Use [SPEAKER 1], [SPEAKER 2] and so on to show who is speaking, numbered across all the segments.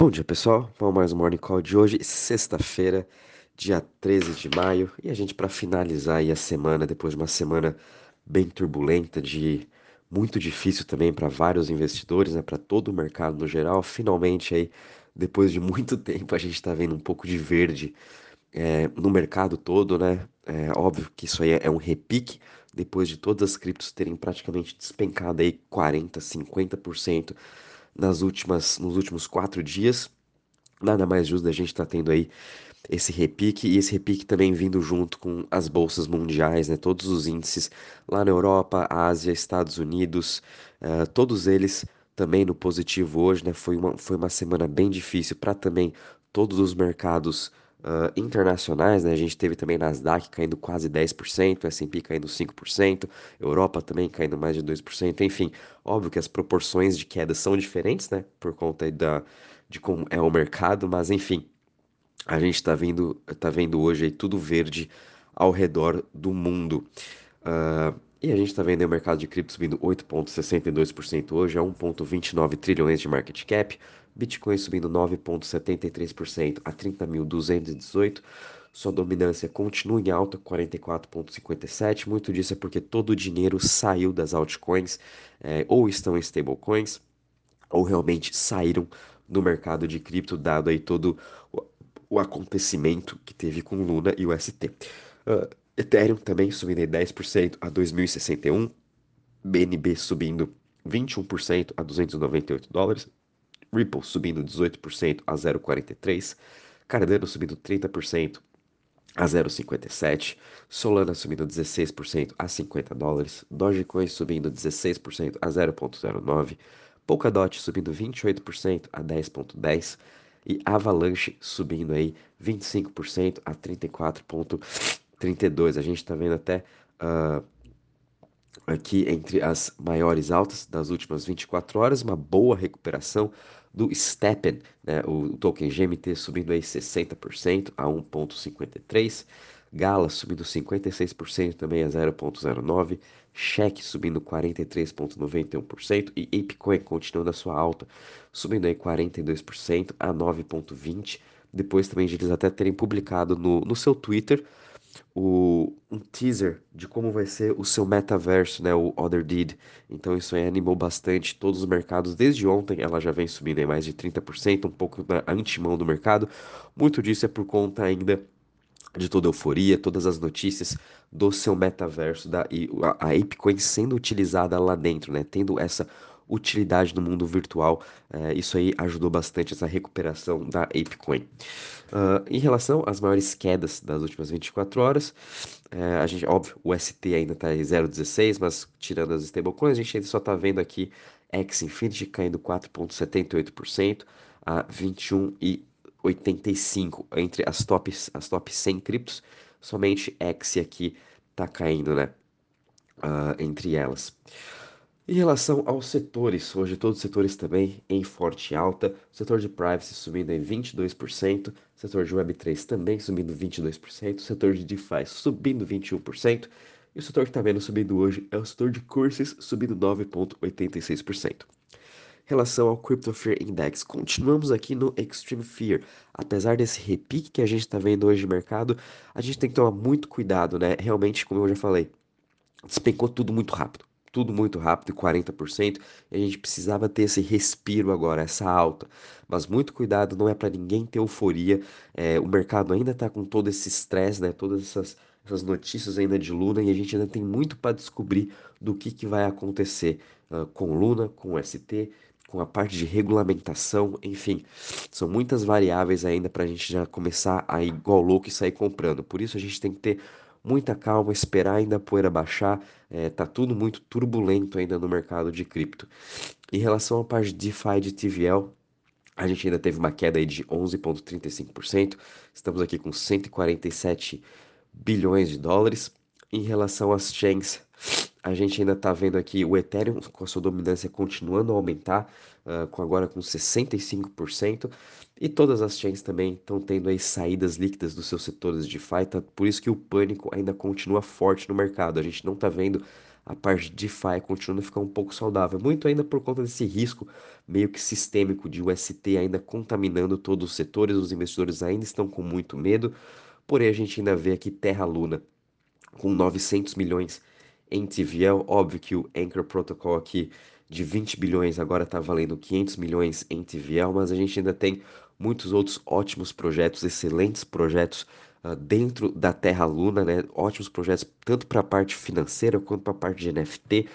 [SPEAKER 1] Bom dia, pessoal. Vamos mais um Morning Call de hoje, sexta-feira, dia 13 de maio. E a gente, para finalizar aí a semana, depois de uma semana bem turbulenta, de muito difícil também para vários investidores, né, para todo o mercado no geral, finalmente aí, depois de muito tempo, a gente está vendo um pouco de verde é, no mercado todo, né? É óbvio que isso aí é um repique, depois de todas as criptos terem praticamente despencado aí 40, 50% nas últimas, nos últimos quatro dias. Nada mais justo da gente estar tá tendo aí esse repique e esse repique também vindo junto com as bolsas mundiais, né? Todos os índices lá na Europa, Ásia, Estados Unidos, uh, todos eles também no positivo hoje, né? Foi uma, foi uma semana bem difícil para também todos os mercados uh, internacionais, né? A gente teve também Nasdaq caindo quase 10%, S&P caindo 5%, Europa também caindo mais de 2%, enfim, óbvio que as proporções de queda são diferentes, né? Por conta da, de como é o mercado, mas enfim, a gente está vendo, tá vendo hoje aí tudo verde ao redor do mundo. Uh, e a gente está vendo o mercado de cripto subindo 8,62% hoje a 1,29 trilhões de market cap. Bitcoin subindo 9,73% a 30.218. Sua dominância continua em alta, 44,57%. Muito disso é porque todo o dinheiro saiu das altcoins, é, ou estão em stablecoins, ou realmente saíram do mercado de cripto, dado aí todo o, o acontecimento que teve com Luna e o ST. Uh, ah, Ethereum também subindo em 10% a 2061. BNB subindo 21% a 298 dólares. Ripple subindo 18% a 0,43. Cardano subindo 30% a 0,57. Solana subindo 16% a 50 dólares. Dogecoin subindo 16% a 0,09. Polkadot subindo 28% a 10,10. E Avalanche subindo aí 25% a 34,10. 32. A gente está vendo até uh, aqui entre as maiores altas das últimas 24 horas, uma boa recuperação do Steppen, né, o token GMT subindo aí 60% a 1.53, Gala subindo 56% também a 0.09, Cheque subindo 43.91% e Apecoin continuando a sua alta, subindo aí 42% a 9.20, depois também de eles até terem publicado no, no seu Twitter o, um teaser de como vai ser o seu metaverso, né, o Other Deed. Então isso aí animou bastante todos os mercados. Desde ontem ela já vem subindo em mais de 30%, um pouco na antimão do mercado. Muito disso é por conta ainda de toda a euforia, todas as notícias do seu metaverso da, a, a Apecoin sendo utilizada lá dentro, né, tendo essa utilidade no mundo virtual. É, isso aí ajudou bastante essa recuperação da Apecoin. Uh, em relação às maiores quedas das últimas 24 horas, é, a gente, óbvio, o ST ainda está em 0,16, mas tirando as stablecoins, a gente ainda só está vendo aqui X Infinity caindo 4,78% a 21,85% entre as tops, as top 100 criptos, somente X aqui está caindo, né? Uh, entre elas. Em relação aos setores, hoje todos os setores também em forte alta, o setor de privacy subindo em 22%, o setor de Web3 também subindo 22%, o setor de DeFi subindo 21%, e o setor que está vendo subindo hoje é o setor de cursos subindo 9,86%. Em relação ao Crypto Fear Index, continuamos aqui no Extreme Fear. Apesar desse repique que a gente está vendo hoje no mercado, a gente tem que tomar muito cuidado, né? Realmente, como eu já falei, despencou tudo muito rápido tudo muito rápido, 40%, e a gente precisava ter esse respiro agora, essa alta. Mas muito cuidado, não é para ninguém ter euforia. É, o mercado ainda está com todo esse estresse, né? Todas essas, essas notícias ainda de Luna e a gente ainda tem muito para descobrir do que, que vai acontecer uh, com Luna, com ST, com a parte de regulamentação, enfim, são muitas variáveis ainda para a gente já começar a ir igual louco e sair comprando. Por isso a gente tem que ter muita calma, esperar ainda a poeira baixar, é, tá tudo muito turbulento ainda no mercado de cripto. Em relação à parte de DeFi de TVL, a gente ainda teve uma queda aí de 11,35%, estamos aqui com 147 bilhões de dólares. Em relação às chains, a gente ainda está vendo aqui o Ethereum com a sua dominância continuando a aumentar, uh, com agora com 65%, e todas as chains também estão tendo aí saídas líquidas dos seus setores de DeFi, tá? por isso que o pânico ainda continua forte no mercado. A gente não está vendo a parte de DeFi continua a ficar um pouco saudável. Muito ainda por conta desse risco meio que sistêmico de UST ainda contaminando todos os setores, os investidores ainda estão com muito medo. Porém, a gente ainda vê aqui Terra Luna com 900 milhões em TVL. Óbvio que o Anchor Protocol aqui de 20 bilhões agora está valendo 500 milhões em TVL, mas a gente ainda tem muitos outros ótimos projetos, excelentes projetos uh, dentro da Terra Luna, né? Ótimos projetos tanto para a parte financeira quanto para a parte de NFT,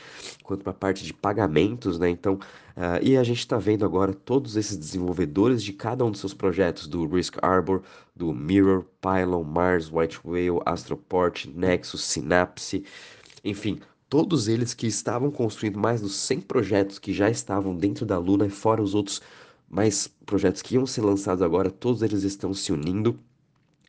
[SPEAKER 1] quanto para a parte de pagamentos, né? Então, uh, e a gente está vendo agora todos esses desenvolvedores de cada um dos seus projetos, do Risk Arbor, do Mirror, Pylon, Mars, White Whale, Astroport, Nexus, Synapse, enfim, todos eles que estavam construindo mais dos 100 projetos que já estavam dentro da Luna, fora os outros mais projetos que iam ser lançados agora, todos eles estão se unindo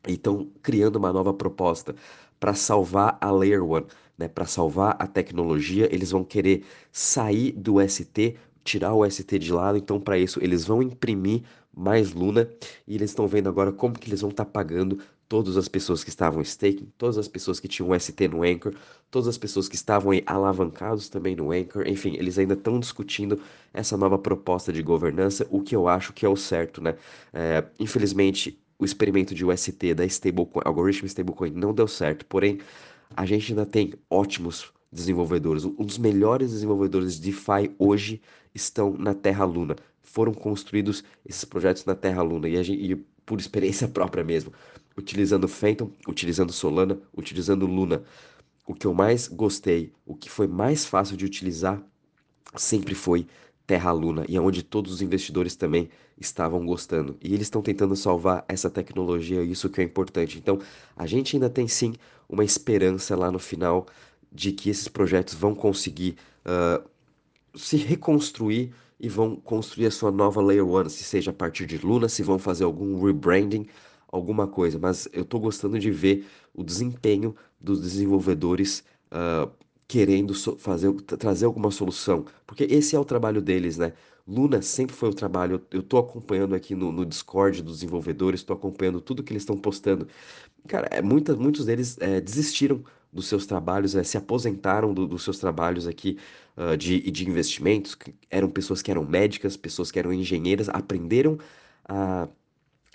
[SPEAKER 1] e estão criando uma nova proposta para salvar a Layer 1, né? Para salvar a tecnologia, eles vão querer sair do ST, tirar o ST de lado, então para isso eles vão imprimir mais Luna e eles estão vendo agora como que eles vão estar tá pagando todas as pessoas que estavam staking, todas as pessoas que tinham ST no Anchor, todas as pessoas que estavam alavancados também no Anchor, enfim, eles ainda estão discutindo essa nova proposta de governança, o que eu acho que é o certo, né? É, infelizmente, o experimento de UST da stablecoin, algoritmo stablecoin não deu certo, porém, a gente ainda tem ótimos desenvolvedores, um dos melhores desenvolvedores de DeFi hoje estão na Terra Luna. Foram construídos esses projetos na Terra Luna e, gente, e por experiência própria mesmo utilizando Phantom, utilizando Solana, utilizando Luna. O que eu mais gostei, o que foi mais fácil de utilizar, sempre foi Terra Luna, e é onde todos os investidores também estavam gostando. E eles estão tentando salvar essa tecnologia, isso que é importante. Então, a gente ainda tem sim uma esperança lá no final de que esses projetos vão conseguir uh, se reconstruir e vão construir a sua nova Layer 1, se seja a partir de Luna, se vão fazer algum rebranding alguma coisa, mas eu tô gostando de ver o desempenho dos desenvolvedores uh, querendo so fazer, trazer alguma solução, porque esse é o trabalho deles, né? Luna sempre foi o trabalho, eu tô acompanhando aqui no, no Discord dos desenvolvedores, tô acompanhando tudo que eles estão postando. Cara, é, muita, muitos deles é, desistiram dos seus trabalhos, é, se aposentaram do, dos seus trabalhos aqui uh, de, de investimentos, eram pessoas que eram médicas, pessoas que eram engenheiras, aprenderam a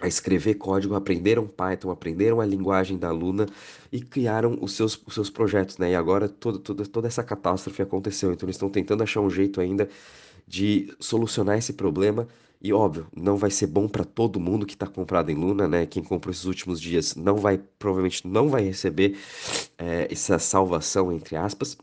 [SPEAKER 1] a escrever código, aprenderam Python, aprenderam a linguagem da Luna e criaram os seus, os seus projetos, né? E agora todo, todo, toda essa catástrofe aconteceu. Então eles estão tentando achar um jeito ainda de solucionar esse problema. E óbvio, não vai ser bom para todo mundo que está comprado em Luna, né? Quem comprou esses últimos dias não vai, provavelmente não vai receber é, essa salvação, entre aspas.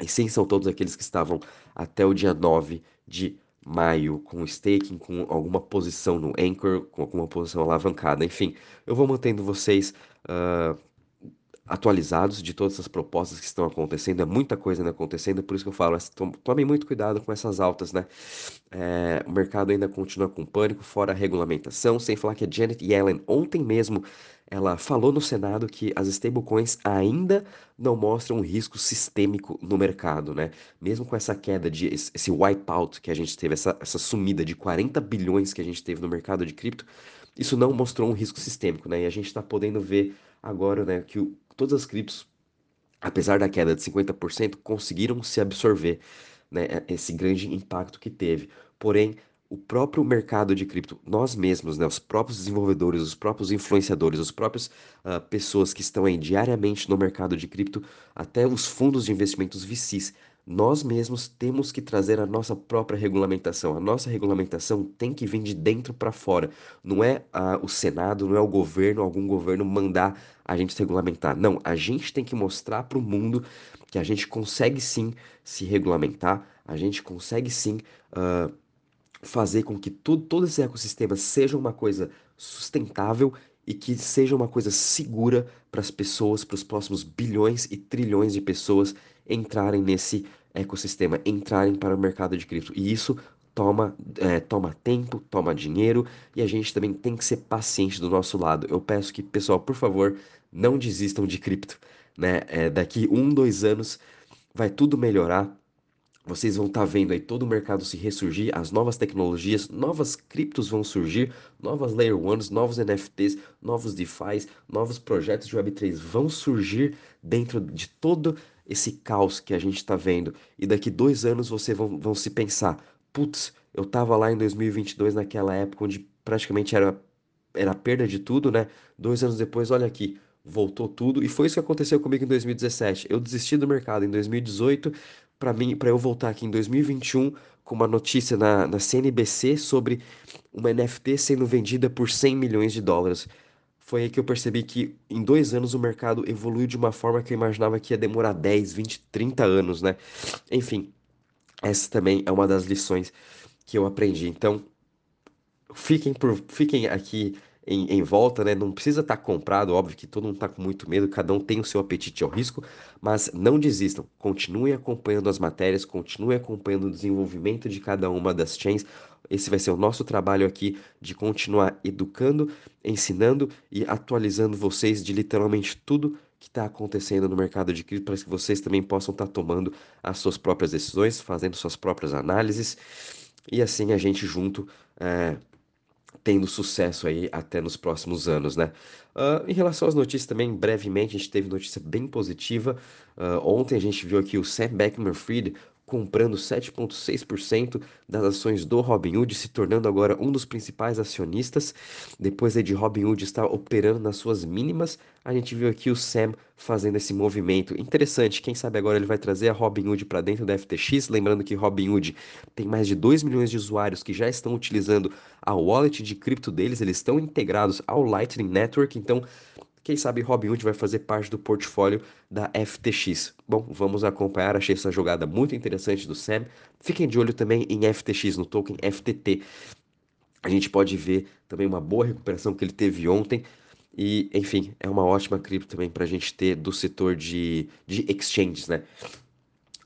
[SPEAKER 1] E sim, são todos aqueles que estavam até o dia 9 de maio com staking, com alguma posição no Anchor, com alguma posição alavancada. Enfim, eu vou mantendo vocês uh, atualizados de todas as propostas que estão acontecendo. É muita coisa ainda acontecendo, por isso que eu falo, tomem muito cuidado com essas altas, né? É, o mercado ainda continua com pânico, fora a regulamentação, sem falar que a Janet Yellen ontem mesmo ela falou no Senado que as stablecoins ainda não mostram um risco sistêmico no mercado, né? Mesmo com essa queda de esse wipeout que a gente teve, essa, essa sumida de 40 bilhões que a gente teve no mercado de cripto, isso não mostrou um risco sistêmico, né? E a gente está podendo ver agora, né, que o, todas as criptos, apesar da queda de 50%, conseguiram se absorver, né, esse grande impacto que teve. Porém, o próprio mercado de cripto, nós mesmos, né, os próprios desenvolvedores, os próprios influenciadores, as próprias uh, pessoas que estão aí diariamente no mercado de cripto, até os fundos de investimentos VCs, nós mesmos temos que trazer a nossa própria regulamentação. A nossa regulamentação tem que vir de dentro para fora. Não é uh, o Senado, não é o governo, algum governo mandar a gente se regulamentar. Não, a gente tem que mostrar para o mundo que a gente consegue sim se regulamentar, a gente consegue sim. Uh, fazer com que tudo, todo esse ecossistema seja uma coisa sustentável e que seja uma coisa segura para as pessoas, para os próximos bilhões e trilhões de pessoas entrarem nesse ecossistema, entrarem para o mercado de cripto. E isso toma, é, toma tempo, toma dinheiro e a gente também tem que ser paciente do nosso lado. Eu peço que, pessoal, por favor, não desistam de cripto. Né? É, daqui um, dois anos vai tudo melhorar vocês vão estar tá vendo aí todo o mercado se ressurgir, as novas tecnologias, novas criptos vão surgir, novas Layer 1s, novos NFTs, novos DeFi, novos projetos de Web3 vão surgir dentro de todo esse caos que a gente está vendo. E daqui dois anos vocês vão, vão se pensar: putz, eu tava lá em 2022, naquela época onde praticamente era, era perda de tudo, né? Dois anos depois, olha aqui, voltou tudo. E foi isso que aconteceu comigo em 2017. Eu desisti do mercado em 2018 para mim, para eu voltar aqui em 2021 com uma notícia na, na CNBC sobre uma NFT sendo vendida por 100 milhões de dólares. Foi aí que eu percebi que em dois anos o mercado evoluiu de uma forma que eu imaginava que ia demorar 10, 20, 30 anos, né? Enfim, essa também é uma das lições que eu aprendi. Então, fiquem, por, fiquem aqui em, em volta, né? Não precisa estar tá comprado, óbvio que todo mundo está com muito medo, cada um tem o seu apetite ao risco, mas não desistam, continuem acompanhando as matérias, continuem acompanhando o desenvolvimento de cada uma das chains. Esse vai ser o nosso trabalho aqui de continuar educando, ensinando e atualizando vocês de literalmente tudo que está acontecendo no mercado de cripto para que vocês também possam estar tá tomando as suas próprias decisões, fazendo suas próprias análises e assim a gente junto é, tendo sucesso aí até nos próximos anos, né? Uh, em relação às notícias também, brevemente, a gente teve notícia bem positiva. Uh, ontem a gente viu aqui o Sam Bankman-Fried comprando 7,6% das ações do Robinhood, se tornando agora um dos principais acionistas. Depois de Robinhood estar operando nas suas mínimas, a gente viu aqui o Sam fazendo esse movimento. Interessante, quem sabe agora ele vai trazer a Robinhood para dentro da FTX, lembrando que Robinhood tem mais de 2 milhões de usuários que já estão utilizando a wallet de cripto deles, eles estão integrados ao Lightning Network, então quem sabe Robinhood vai fazer parte do portfólio da FTX. Bom, vamos acompanhar. Achei essa jogada muito interessante do Sam. Fiquem de olho também em FTX, no token FTT. A gente pode ver também uma boa recuperação que ele teve ontem. E, enfim, é uma ótima cripto também para a gente ter do setor de, de exchanges, né?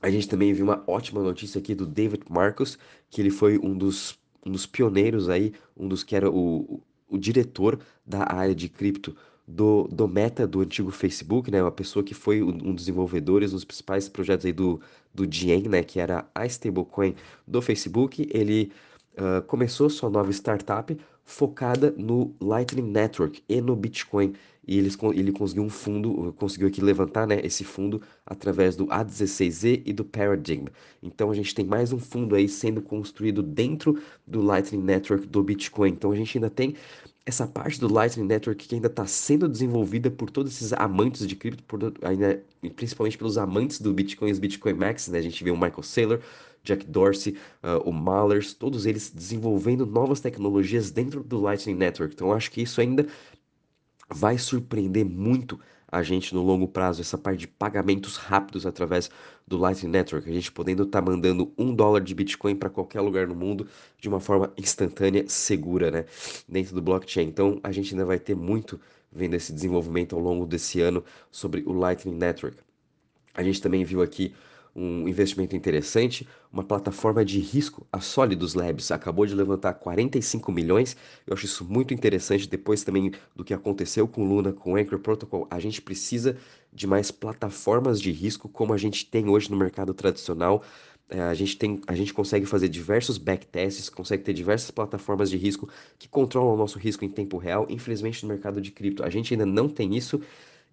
[SPEAKER 1] A gente também viu uma ótima notícia aqui do David Marcos, que ele foi um dos, um dos pioneiros aí, um dos que era o, o diretor da área de cripto do, do Meta, do antigo Facebook, né? Uma pessoa que foi um dos desenvolvedores dos principais projetos aí do, do Diem, né? Que era a stablecoin do Facebook. Ele uh, começou sua nova startup focada no Lightning Network e no Bitcoin. E eles, ele conseguiu um fundo, conseguiu aqui levantar né, esse fundo através do A16Z e do Paradigm. Então a gente tem mais um fundo aí sendo construído dentro do Lightning Network do Bitcoin. Então a gente ainda tem essa parte do Lightning Network que ainda está sendo desenvolvida por todos esses amantes de cripto, por, ainda, principalmente pelos amantes do Bitcoin e os Bitcoin Max, né? A gente vê o Michael Saylor, Jack Dorsey, uh, o Mallers, todos eles desenvolvendo novas tecnologias dentro do Lightning Network. Então, acho que isso ainda vai surpreender muito a gente no longo prazo, essa parte de pagamentos rápidos através do Lightning Network, a gente podendo estar tá mandando um dólar de Bitcoin para qualquer lugar no mundo de uma forma instantânea, segura, né? Dentro do blockchain. Então a gente ainda vai ter muito vendo esse desenvolvimento ao longo desse ano sobre o Lightning Network. A gente também viu aqui um investimento interessante, uma plataforma de risco, a Solidus Labs, acabou de levantar 45 milhões. Eu acho isso muito interessante. Depois também do que aconteceu com Luna, com Anchor Protocol, a gente precisa de mais plataformas de risco como a gente tem hoje no mercado tradicional. É, a, gente tem, a gente consegue fazer diversos backtests, consegue ter diversas plataformas de risco que controlam o nosso risco em tempo real. Infelizmente, no mercado de cripto, a gente ainda não tem isso.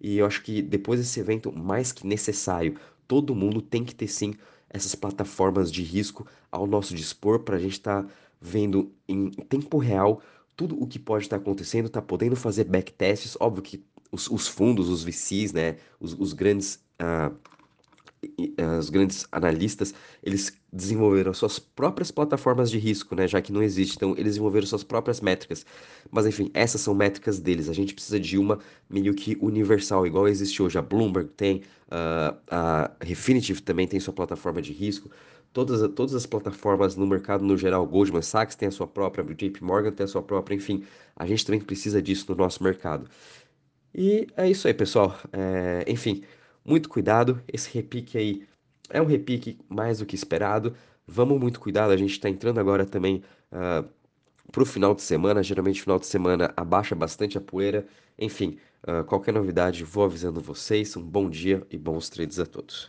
[SPEAKER 1] E eu acho que depois desse evento, mais que necessário, todo mundo tem que ter sim essas plataformas de risco ao nosso dispor para a gente estar tá vendo em tempo real tudo o que pode estar tá acontecendo, tá podendo fazer backtests, óbvio que os, os fundos, os VCs, né, os, os grandes uh, os grandes analistas, eles desenvolveram suas próprias plataformas de risco, né, já que não existe, então eles desenvolveram suas próprias métricas. Mas enfim, essas são métricas deles. A gente precisa de uma meio que universal, igual existe hoje. A Bloomberg tem, uh, a Refinitiv também tem sua plataforma de risco. Todas, todas as plataformas no mercado no geral, Goldman Sachs tem a sua própria, JP Morgan tem a sua própria, enfim, a gente também precisa disso no nosso mercado. E é isso aí, pessoal. É, enfim, muito cuidado, esse repique aí é um repique mais do que esperado. Vamos muito cuidado, a gente está entrando agora também uh, para o final de semana. Geralmente, final de semana abaixa bastante a poeira. Enfim, uh, qualquer novidade, vou avisando vocês. Um bom dia e bons trades a todos.